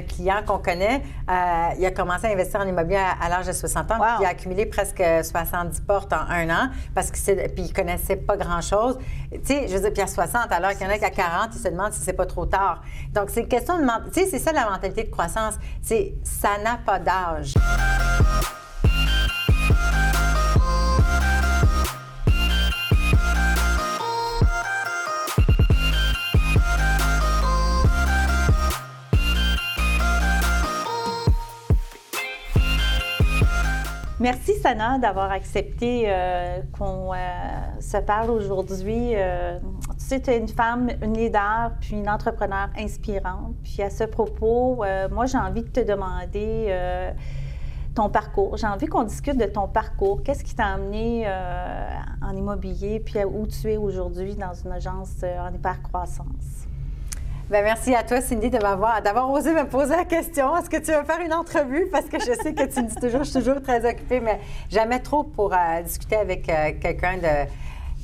un client qu'on connaît, euh, il a commencé à investir en immobilier à, l'âge de 60 ans, puis il a accumulé presque 70 portes en un an, parce que puis il connaissait pas grand-chose. Tu sais, je veux dire, puis à 60, alors qu'il y en a qui à 40, ils se demandent si c'est pas trop tard. Donc, c'est une question de... Tu sais, c'est ça la mentalité de croissance. C'est ça n'a pas d'âge. Merci, Sana, d'avoir accepté euh, qu'on euh, se parle aujourd'hui. Euh, tu sais, tu es une femme, une leader, puis une entrepreneur inspirante. Puis à ce propos, moi, j'ai envie de te demander ton parcours. J'ai envie qu'on discute de ton parcours. Qu'est-ce qui t'a amené en immobilier, puis où tu es aujourd'hui dans une agence en hypercroissance? Bien, merci à toi, Cindy, de m'avoir, d'avoir osé me poser la question. Est-ce que tu veux faire une entrevue? Parce que je sais que tu me dis toujours, je suis toujours très occupée, mais jamais trop pour euh, discuter avec euh, quelqu'un de.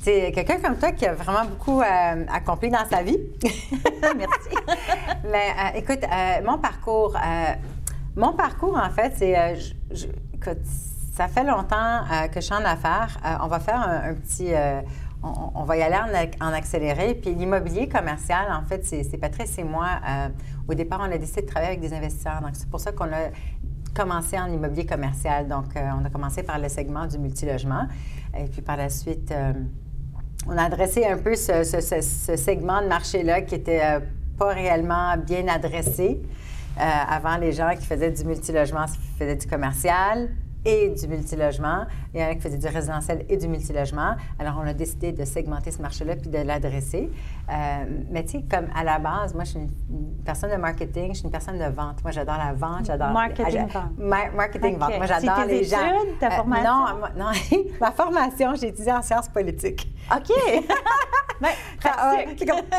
Quelqu'un comme toi qui a vraiment beaucoup euh, accompli dans sa vie. Merci. Mais écoute, mon parcours, mon parcours, en fait, c'est. écoute, ça fait longtemps que je suis en affaires. on va faire un petit on, va y aller en, accéléré. Puis l'immobilier commercial, en fait, c'est Patrice et moi. Euh, au départ, on a décidé de travailler avec des investisseurs. Donc, c'est pour ça qu'on a commencé en immobilier commercial. Donc, euh, on a commencé par le segment du multilogement. Et puis, par la suite, euh, on a adressé un peu ce, segment de marché-là qui n'était pas réellement bien adressé. avant, les gens qui faisaient du multilogement faisaient du commercial et du multilogement. Il y en a qui faisaient du résidentiel et du multilogement. Alors, on a décidé de segmenter ce marché-là puis de l'adresser. Euh, mais tu sais, comme à la base, moi, je suis une, personne de marketing, je suis une personne de vente. Moi, j'adore la vente, j'adore... Marketing-vente. marketing-vente. Moi, j'adore les gens. Études, ta euh, formation? non, non ma formation, j'ai étudié en sciences politiques. OK! Mais,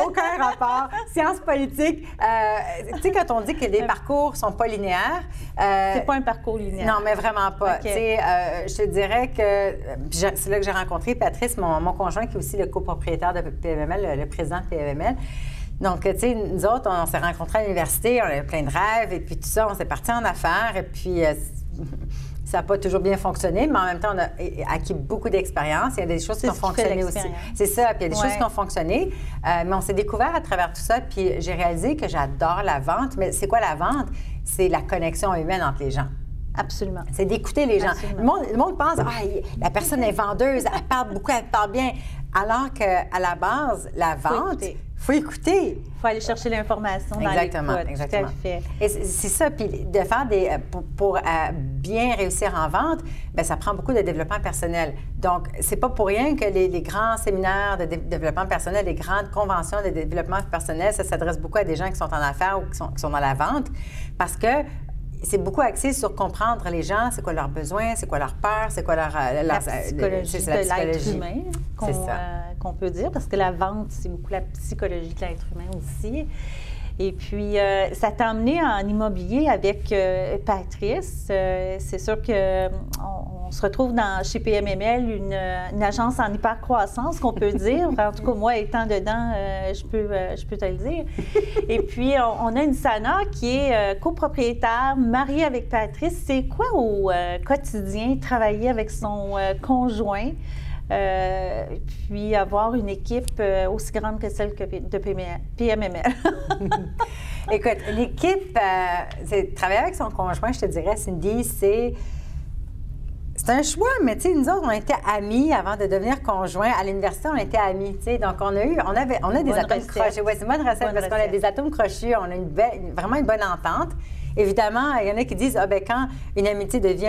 aucun rapport. Sciences politiques, euh, tu sais, quand on dit que les parcours sont pas linéaires... C'est pas un parcours linéaire. Non, mais vraiment pas. Euh, je te dirais que... C'est là que j'ai rencontré Patrice, mon, mon, conjoint, qui est aussi le copropriétaire de PMML, le, président de PMML. Donc, tu sais, nous autres, on, s'est rencontrés à l'université, on avait plein de rêves, et puis tout ça, on s'est parti en affaires, et puis ça n'a pas toujours bien fonctionné, mais en même temps, on a acquis beaucoup d'expérience. Il y a des choses qui ont fonctionné aussi. C'est ça, puis il y a des choses qui ont fonctionné. Euh, mais on s'est découvert à travers tout ça, puis j'ai réalisé que j'adore la vente. Mais c'est quoi la vente? C'est la connexion humaine entre les gens. Absolument. C'est d'écouter les gens. Le monde, le monde, pense, ah, la personne est vendeuse, elle parle beaucoup, elle parle bien. Alors qu'à la base, la vente, faut écouter. Il faut aller chercher l'information dans Exactement, exactement. Tout à fait. Et c'est ça, puis de faire des... Euh, pour, euh, bien réussir en vente, bien, ça prend beaucoup de développement personnel. Donc, c'est pas pour rien que les, grands séminaires de développement personnel, les grandes conventions de développement personnel, ça s'adresse beaucoup à des gens qui sont en affaires ou qui sont, qui sont dans la vente, parce que c'est beaucoup axé sur comprendre les gens, c'est quoi leurs besoins, c'est quoi leurs peurs, c'est quoi leur, euh, la psychologie de l'être humain euh, qu'on peut dire, parce que la vente, c'est beaucoup la psychologie de l'être humain aussi. Et puis, euh, ça t'a emmené en immobilier avec euh, Patrice. Euh, c'est sûr qu'on on se retrouve dans, chez PMML, une, agence en hyper-croissance, qu'on peut dire. en tout cas, moi, étant dedans, je, peux, je peux te le dire. Et puis, on, a une Sana qui est copropriétaire, mariée avec Patrice. C'est quoi au quotidien travailler avec son conjoint? Euh, puis avoir une équipe euh, aussi grande que celle de PMML. Écoute, l'équipe, euh, c'est travailler avec son conjoint, je te dirais, Cindy, c'est. C'est un choix, mais tu sais, nous autres, on était amis avant de devenir conjoints. À l'université, on était amis, tu sais. Donc, on a eu, on avait, on a des atomes crochus. Oui, c'est une bonne recette parce qu'on a des atomes crochus. On a une vraiment une bonne entente. Évidemment, il y en a qui disent, ah ben quand une amitié devient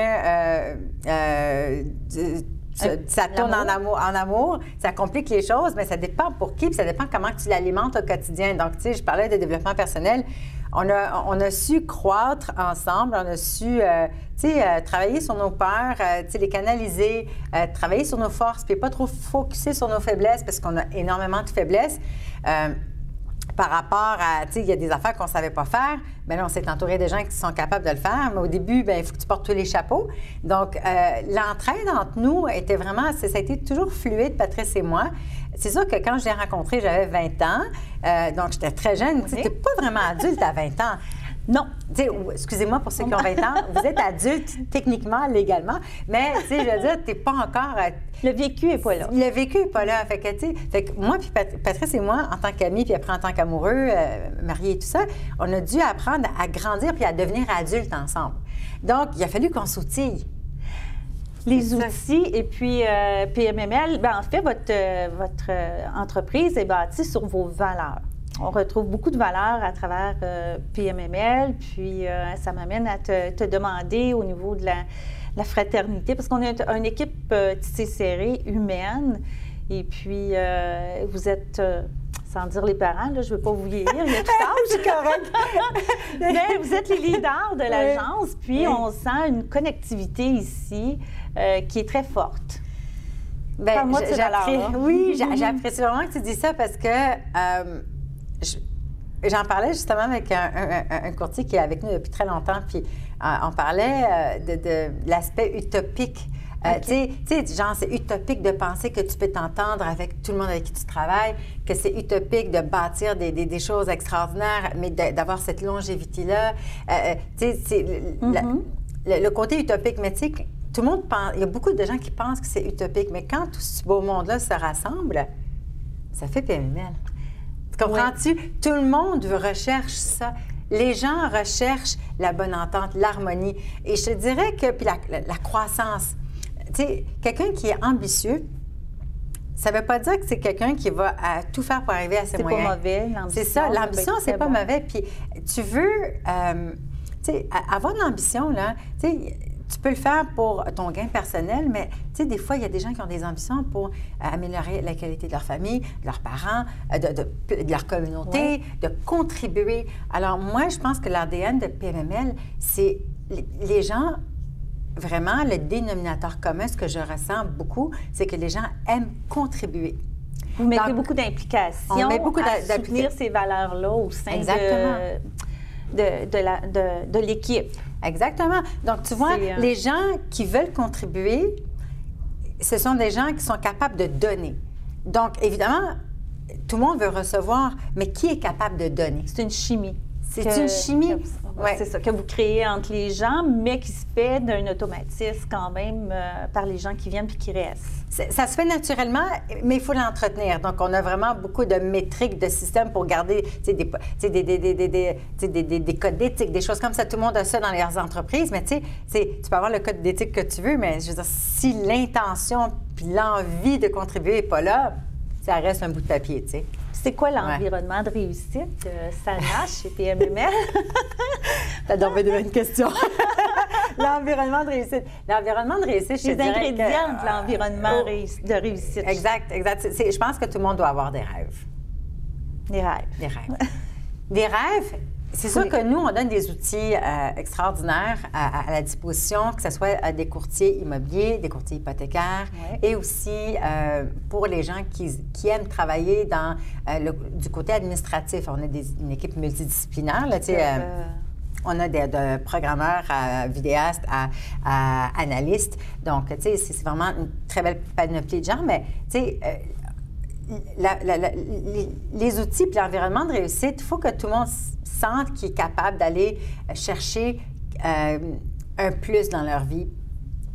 ça tourne en amour, en amour, ça complique les choses, mais ça dépend pour qui, puis ça dépend comment tu l'alimentes au quotidien. Donc, tu sais, je parlais de développement personnel. On a, on a su croître ensemble, on a su, euh, euh, travailler sur nos peurs, euh, les canaliser, travailler sur nos forces, puis pas trop focuser sur nos faiblesses parce qu'on a énormément de faiblesses par rapport à, tu sais, il y a des affaires qu'on ne savait pas faire. Bien là, on s'est entouré des gens qui sont capables de le faire. Mais au début, bien, il faut que tu portes tous les chapeaux. Donc, euh, l'entraide entre nous était vraiment, ça a été toujours fluide, Patrice et moi. C'est sûr que quand je l'ai rencontré, j'avais 20 ans. Euh, donc, j'étais très jeune. Tu n'étais pas vraiment adulte à 20 ans. Non. Excusez-moi pour ceux qui ont 20 ans, vous êtes adulte techniquement, légalement, mais je veux dire, tu n'es pas encore. Le vécu n'est pas là. Le vécu n'est pas là. Fait que, fait que moi, puis Patrice et moi, en tant qu'amis, puis après en tant qu'amoureux, euh, mariés et tout ça, on a dû apprendre à grandir puis à devenir adultes ensemble. Donc, il a fallu qu'on s'outille les outils. Et puis, euh, PMML, ben, en fait, votre, euh, votre entreprise est bâtie sur vos valeurs on retrouve beaucoup de valeurs à travers euh, PMML, puis euh, ça m'amène à te, demander au niveau de la, fraternité, parce qu'on est une équipe euh, tissée serrée, humaine, et puis vous êtes sans dire les parents, là, je ne veux pas vous vieillir, il y a tout c'est correct. Mais vous êtes les leaders de l'agence, puis on sent une connectivité ici qui est très forte. Bien, moi, Oui, j'apprécie vraiment que tu dis ça parce que J'en parlais justement avec un, courtier qui est avec nous depuis très longtemps, puis euh, on parlait euh, de, l'aspect utopique. Euh, tu sais, genre, c'est utopique de penser que tu peux t'entendre avec tout le monde avec qui tu travailles, que c'est utopique de bâtir des, choses extraordinaires, mais d'avoir cette longévité-là. tu sais, mm-hmm. le, côté utopique, mais tu sais, tout le monde pense, il y a beaucoup de gens qui pensent que c'est utopique, mais quand tout ce beau monde-là se rassemble, ça fait PML. Comprends-tu? Tout le monde recherche ça. Les gens recherchent la bonne entente, l'harmonie. Et je te dirais que, puis la, croissance. Tu sais, quelqu'un qui est ambitieux, ça ne veut pas dire que c'est quelqu'un qui va tout faire pour arriver à ses moyens. C'est pas mauvais, l'ambition. C'est ça, l'ambition, c'est pas mauvais. Puis tu veux, euh, tu sais, avoir de l'ambition, là, tu sais, tu peux le faire pour ton gain personnel, mais tu sais, des fois, il y a des gens qui ont des ambitions pour euh, améliorer la qualité de leur famille, de leurs parents, euh, de, leur communauté, de contribuer. Alors, moi, je pense que l'ADN de PMML, c'est les gens vraiment, le dénominateur commun, ce que je ressens beaucoup, c'est que les gens aiment contribuer. Vous mettez beaucoup d'implication on met beaucoup à soutenir ces valeurs-là au sein de, de, de l'équipe. Exactement. Donc, tu vois, euh, les gens qui veulent contribuer, ce sont des gens qui sont capables de donner. Donc, évidemment, tout le monde veut recevoir, mais qui est capable de donner? C'est une chimie. C'est une chimie. C'est ça, que vous créez entre les gens, mais qui se fait d'un automatisme quand même euh, par les gens qui viennent puis qui restent. Ça se fait naturellement, mais il faut l'entretenir. Donc, on a vraiment beaucoup de métriques, de systèmes pour garder des, des, des, des, codes d'éthique, des choses comme ça. Tout le monde a ça dans les entreprises, mais tu sais, tu peux avoir le code d'éthique que tu veux, mais je veux dire, si l'intention puis l'envie de contribuer n'est pas là, ça reste un bout de papier, tu sais. C'est quoi l'environnement de réussite, euh, Sana, chez PMML? T'as donc une question. l'environnement de réussite. L'environnement de réussite, je Les ingrédients de l'environnement oh. de réussite. Exact, exact. je pense que tout le monde doit avoir des rêves. Des rêves. Des rêves. des rêves, c'est sûr que nous, on donne des outils euh, extraordinaires à, la disposition, que ce soit euh, des courtiers immobiliers, des courtiers hypothécaires, et aussi euh, pour les gens qui, aiment travailler dans le, du côté administratif. On a une équipe multidisciplinaire. Là, on a des de programmeurs à vidéastes à, analystes. Donc, tu sais, c'est vraiment une très belle panoplie de gens, mais tu sais, les, outils et l'environnement de réussite, il faut que tout le monde sente qu'il est capable d'aller chercher euh, un plus dans leur vie.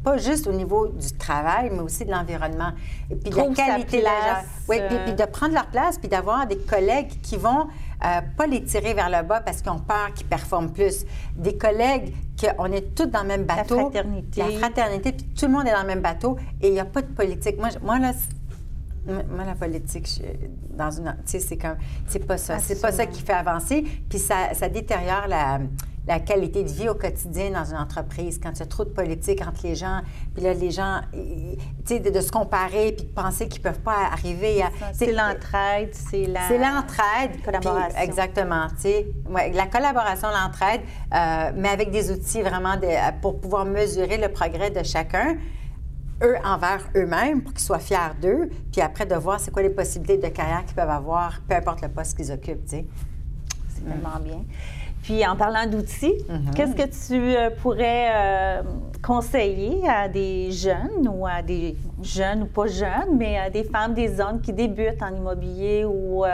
Pas juste au niveau du travail, mais aussi de l'environnement. Et puis de la qualité de la Oui, puis, puis, de prendre leur place, puis d'avoir des collègues qui vont euh, pas les tirer vers le bas parce qu'ils ont peur qu'ils performent plus. Des collègues qu'on est tous dans le même bateau. La fraternité. La fraternité, puis tout le monde est dans le même bateau et il n'y a pas de politique. Moi, moi là, moi, la politique, dans une, c'est comme, c'est pas ça. C'est pas ça qui fait avancer. Puis ça, ça détériore la, la, qualité de vie au quotidien dans une entreprise. Quand il y a trop de politique entre les gens, puis là, les gens, tu sais, de, se comparer, puis de penser qu'ils peuvent pas arriver à. C'est l'entraide, c'est la. C'est l'entraide. Collaboration. exactement. Tu sais, ouais, la collaboration, l'entraide, euh, mais avec des outils vraiment de, pour pouvoir mesurer le progrès de chacun eux envers eux-mêmes pour qu'ils soient fiers d'eux, puis après de voir c'est quoi les possibilités de carrière qu'ils peuvent avoir, peu importe le poste qu'ils occupent, tu sais. C'est vraiment bien. Puis en parlant d'outils, mm-hmm. qu'est-ce que tu euh, pourrais euh, conseiller à des jeunes ou à des jeunes ou pas jeunes, mais à des femmes des hommes qui débutent en immobilier ou euh,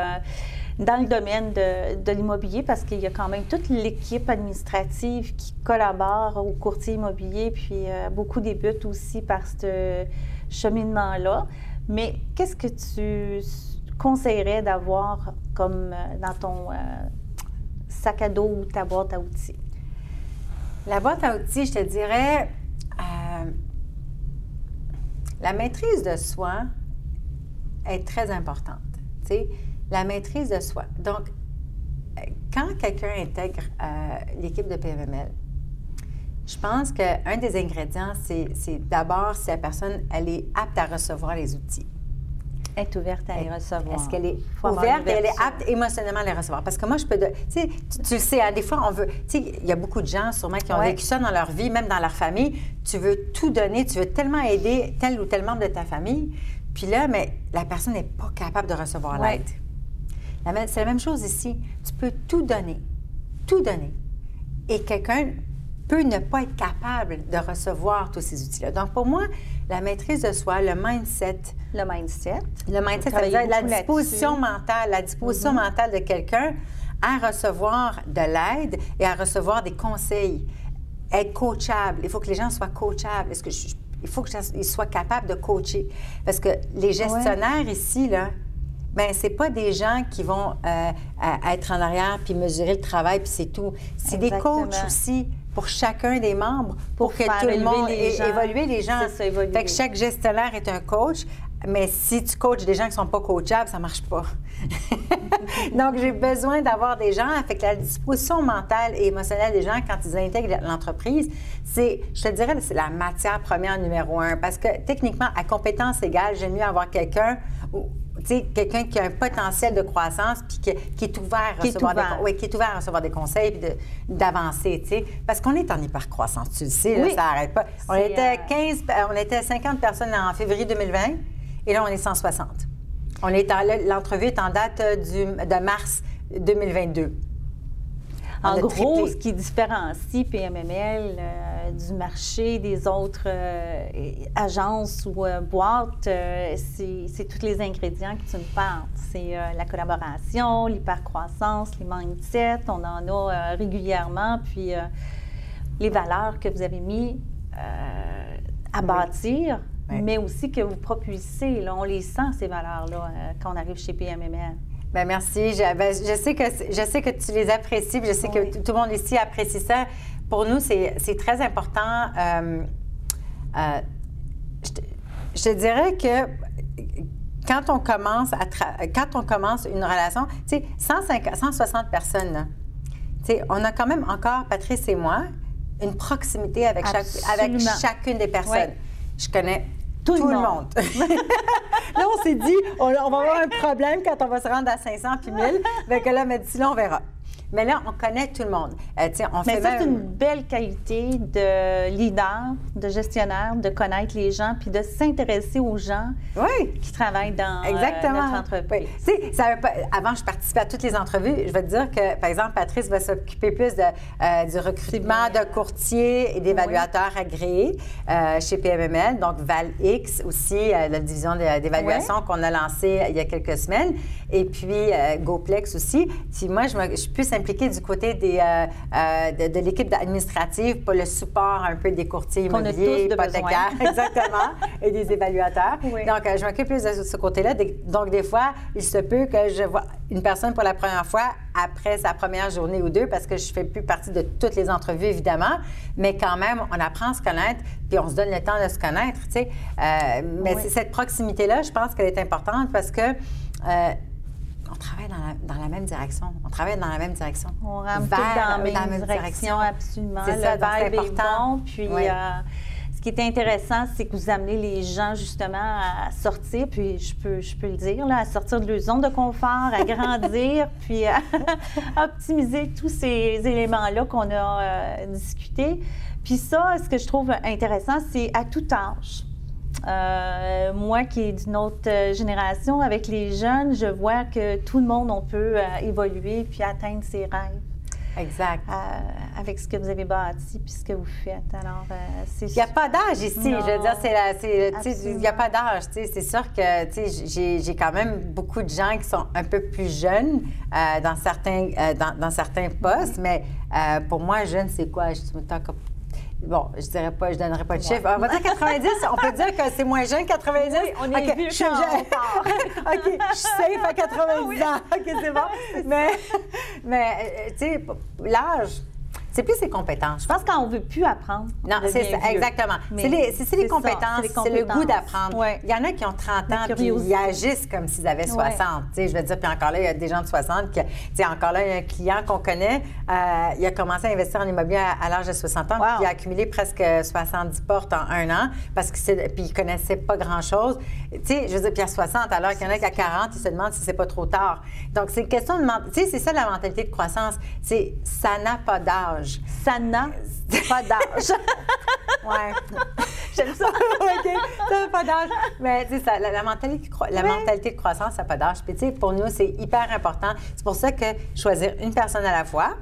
dans le domaine de, l'immobilier parce qu'il y a quand même toute l'équipe administrative qui collabore au courtier immobilier, puis euh, beaucoup débutent aussi par ce cheminement-là. Mais qu'est-ce que tu conseillerais d'avoir comme euh, dans ton euh, sac à dos ou ta boîte à outils? La boîte à outils, je te dirais, la maîtrise de soi est très importante. sais la maîtrise de soi. Donc, quand quelqu'un intègre euh, l'équipe de PMML, je pense qu'un des ingrédients, c'est d'abord si la personne, elle est apte à recevoir les outils. Être ouverte à les recevoir. Est-ce qu'elle est ouverte et elle est apte émotionnellement à les recevoir? Parce que moi, je peux... tu, sais, tu le sais, hein, des fois, on veut... Tu sais, il y a beaucoup de gens, sûrement, qui ont vécu ça dans leur vie, même dans leur famille. Tu veux tout donner, tu veux tellement aider tel ou tel membre de ta famille. Puis là, mais la personne n'est pas capable de recevoir l'aide. C'est la même chose ici. Tu peux tout donner, tout donner. Et quelqu'un peut ne pas être capable de recevoir tous ces outils-là. Donc, pour moi, la maîtrise de soi, le mindset. Le mindset. Le mindset, ça veut dire la disposition mentale, la disposition mm-hmm. mentale de quelqu'un à recevoir de l'aide et à recevoir des conseils. Être coachable. Il faut que les gens soient coachables. Est-ce que il faut qu'ils soient capables de coacher? Parce que les gestionnaires ici, là, Bien, c'est pas des gens qui vont euh, être en arrière puis mesurer le travail puis c'est tout. C'est des coachs aussi pour chacun des membres pour, que tout le monde les gens. évoluer les gens. Ça, évoluer. Fait que chaque gestionnaire est un coach. Mais si tu coaches des gens qui ne sont pas coachables, ça ne marche pas. Donc, j'ai besoin d'avoir des gens. Fait que la disposition mentale et émotionnelle des gens quand ils intègrent l'entreprise, c'est, je te dirais, c'est la matière première numéro un. Parce que techniquement, à compétence égale, j'aime mieux avoir quelqu'un quelqu'un qui a un potentiel de croissance puis qui, est ouvert à recevoir Des, qui est ouvert à recevoir des conseils puis d'avancer, tu sais. Parce qu'on est en hyper-croissance, tu le sais, là, ça n'arrête pas. On était 15, euh, on était 50 personnes en février 2020 et là, on est 160. On est l'entrevue est en date du, de mars 2022. En gros, ce qui différencie PMML euh, du marché des autres euh, agences ou euh, boîtes, c'est tous les ingrédients que tu me parles. C'est la collaboration, l'hypercroissance, les mindsets, on en a régulièrement, puis les valeurs que vous avez mis à bâtir. mais aussi que vous propulsez. Là, on les sent, ces valeurs-là, quand on arrive chez PMML. Bien, merci. Je, ben, je, sais que, je sais que tu les apprécies, je sais que tout le monde ici apprécie ça. Pour nous, c'est très important. Euh, euh, je, te, dirais que quand on commence, à quand on commence une relation, tu sais, 160 personnes, tu sais, on a quand même encore, Patrice et moi, une proximité avec, chaque, avec chacune des personnes. Je connais tout, le monde. là, on s'est dit, on, va avoir un problème quand on va se rendre à 500 puis 1000. Fait que là, mais d'ici là, on verra. Mais là, on connaît tout le monde. Euh, on Mais ça, c'est une belle qualité de leader, de gestionnaire, de connaître les gens, puis de s'intéresser aux gens qui travaillent dans euh, Exactement. notre entreprise. Oui. Ça Avant, je participais à toutes les entrevues. Je vais te dire que, par exemple, Patrice va s'occuper plus de, euh, du recrutement de courtiers et d'évaluateurs agréés chez PMML, donc ValX aussi, la division d'évaluation qu'on a lancée il y a quelques semaines, et puis GoPlex aussi. Si moi, je, me, je suis plus impliqué du côté des, euh, euh, de, l'équipe administrative pour le support un peu des courtiers immobiliers, hypothécaires, exactement, et des évaluateurs. Donc, euh, je m'occupe plus de ce côté-là. Donc, des fois, il se peut que je vois une personne pour la première fois après sa première journée ou deux, parce que je ne fais plus partie de toutes les entrevues, évidemment, mais quand même, on apprend à se connaître, puis on se donne le temps de se connaître, tu sais. mais cette proximité-là, je pense qu'elle est importante parce que travaille dans la, même direction. On travaille dans la même direction. On rame dans, la même direction, absolument. C'est ça, le vibe important. puis, euh, ce qui est intéressant, c'est que vous amenez les gens justement à sortir, puis je peux, je peux le dire, là, à sortir de leur zone de confort, à grandir, puis à optimiser tous ces éléments-là qu'on a euh, discutés. Puis ça, ce que je trouve intéressant, c'est à tout âge. Euh, moi qui est d'une autre euh, génération, avec les jeunes, je vois que tout le monde, on peut euh, évoluer puis atteindre ses rêves. exact. avec ce que vous avez bâti puis ce que vous faites. Alors, c'est... Il n'y a pas d'âge ici. Je veux dire, c'est, il n'y a pas d'âge. C'est sûr que j'ai, j'ai quand même beaucoup de gens qui sont un peu plus jeunes dans, certains, dans, dans, certains postes, mais pour moi, jeune, c'est quoi? Je me Bon, je dirais pas, je donnerais pas de chiffre. On va dire 90, on peut dire que c'est moins jeune 90. Oui, on est okay, je suis OK, je suis safe à 90 ans. OK, c'est bon. Mais, mais euh, tu sais, l'âge, c'est plus ses compétences. Je pense qu'on ne veut plus apprendre. Non, c'est ça, exactement. C'est les, les, compétences, c'est le goût d'apprendre. Il y en a qui ont 30 ans puis ils agissent comme s'ils avaient 60. Je veux dire, puis encore là, il y a des gens de 60 qui. Encore là, il y a un client qu'on connaît, euh, il a commencé à investir en immobilier à, l'âge de 60 ans, puis il a accumulé presque 70 portes en un an, parce que puis il ne connaissait pas grand-chose. Tu sais, je veux dire, puis à 60, alors qu'il y en a qui à 40, ils se demandent si c'est pas trop tard. Donc, c'est une question de. Tu sais, c'est ça la mentalité de croissance. C'est ça n'a pas d'âge. Ça n'a pas d'âge. ouais. J'aime ça. OK. Ça n'a pas d'âge. Mais c'est ça, la, mentalité, la mentalité de croissance, ça n'a pas d'âge. Puis, tu sais, pour nous, c'est hyper important. C'est pour ça que choisir une personne à la fois,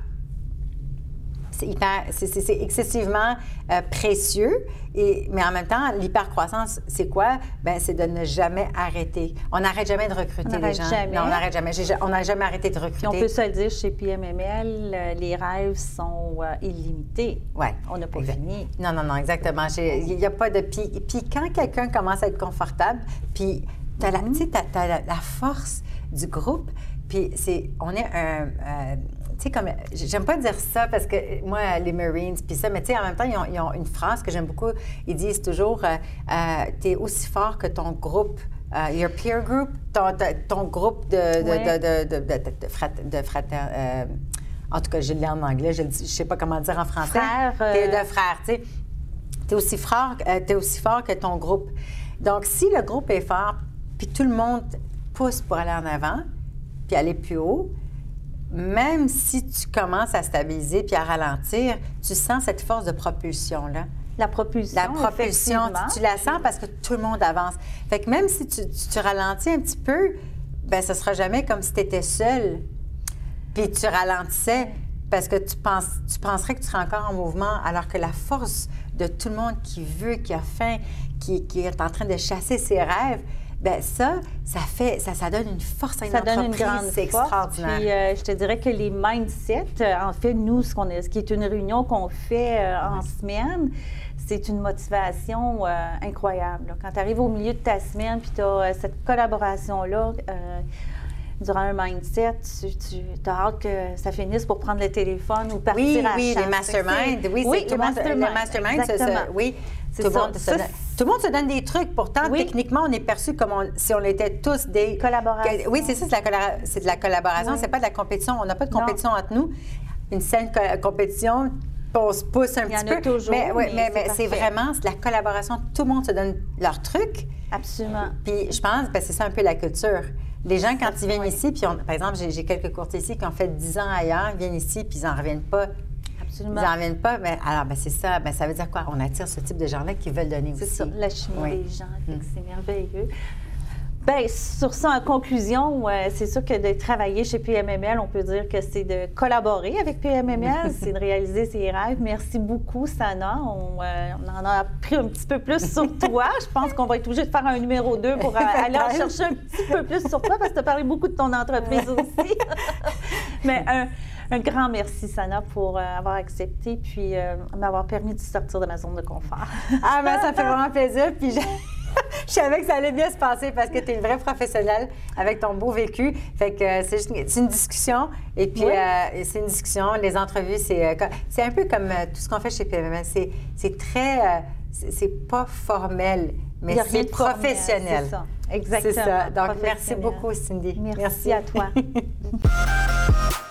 c'est excessivement euh, précieux. Et, mais en même temps, l'hypercroissance, c'est quoi? Ben, c'est de ne jamais arrêter. On n'arrête jamais de recruter les gens. Jamais. Non, on n'arrête jamais. On n'a jamais arrêté de recruter. on peut se le dire, chez PMML, euh, les rêves sont euh, illimités. Oui. On n'a pas fini. Non, non, non, exactement. Il n'y a pas de... Puis, puis quand quelqu'un commence à être confortable, puis tu as, mm-hmm. as, la, la force du groupe, puis c'est... On est un tu sais, comme, j'aime pas dire ça parce que moi, les Marines, puis ça, mais tu sais, en même temps, ils ont, une phrase que j'aime beaucoup. Ils disent toujours, euh, euh, tu es aussi fort que ton groupe. Euh, your peer group, ton, groupe de, de, de, de, en tout cas, je le lis en anglais, je ne sais pas comment dire en français. Frère. T'es de frères, tu sais. T'es aussi, fort, es aussi fort que ton groupe. Donc, si le groupe est fort, puis tout le monde pousse pour aller en avant, puis aller plus haut, même si tu commences à stabiliser puis à ralentir, tu sens cette force de propulsion-là. La propulsion. La propulsion, tu, la sens parce que tout le monde avance. Fait que même si tu, tu, ralentis un petit peu, ben ce sera jamais comme si tu étais seul. Puis tu ralentissais parce que tu, penses, tu penserais que tu serais encore en mouvement, alors que la force de tout le monde qui veut, qui a faim, qui, qui est en train de chasser ses rêves, ben ça, ça fait, ça, ça donne une force à une ça donne une grande c'est extraordinaire. Puis, euh, je te dirais que les mindsets, euh, en fait, nous, ce, qu'on est, ce qui est une réunion qu'on fait euh, en semaine, c'est une motivation incroyable. Quand tu arrives au milieu de ta semaine, puis tu as cette collaboration-là, durant un mindset, tu, as hâte que ça finisse pour prendre le téléphone ou partir oui, à Oui, les masterminds. Oui, oui. Tout, le monde se, tout le monde se donne des trucs. Pourtant, techniquement, on est perçu comme si on était tous des... Collaborateurs. Oui, c'est ça, c'est de la collaboration. C'est pas de la compétition. On n'a pas de compétition entre nous. Une saine compétition, on se pousse un petit peu. Toujours, mais, mais, mais, c'est vraiment de la collaboration. Tout le monde se donne leur truc. Absolument. Puis je pense, que c'est ça un peu la culture. Les gens, quand ils viennent ici, puis par exemple, j'ai quelques courtiers ici qui ont fait 10 ans ailleurs, ils viennent ici, puis ils n'en reviennent pas ils n'en viennent pas. Mais alors, ben, c'est ça. Ben, ça veut dire quoi? On attire ce type de gens-là qui veulent donner aussi. C'est ça, la chimie des gens. Mm. C'est merveilleux. Bien, sur ça, en conclusion, c'est sûr que de travailler chez PMML, on peut dire que c'est de collaborer avec PMML, c'est de réaliser ses rêves. Merci beaucoup, Sana. On, euh, on, en a appris un petit peu plus sur toi. Je pense qu'on va être obligé de faire un numéro 2 pour euh, aller en chercher un petit peu plus sur toi parce que tu as parlé beaucoup de ton entreprise aussi. Mais un un grand merci, Sana, pour euh, avoir accepté puis euh, m'avoir permis de sortir de ma zone de confort. ah, ben, ça fait vraiment plaisir. Puis je... je savais que ça allait bien se passer parce que tu es une vraie professionnelle avec ton beau vécu. Fait que euh, c'est juste une, discussion. Et puis, c'est une discussion. Les entrevues, c'est, c'est un peu comme tout ce qu'on fait chez PMM. C'est, c'est très. c'est pas formel, mais c'est professionnel. C'est ça. Exactement. C'est ça. Donc, merci beaucoup, Cindy. merci. à toi.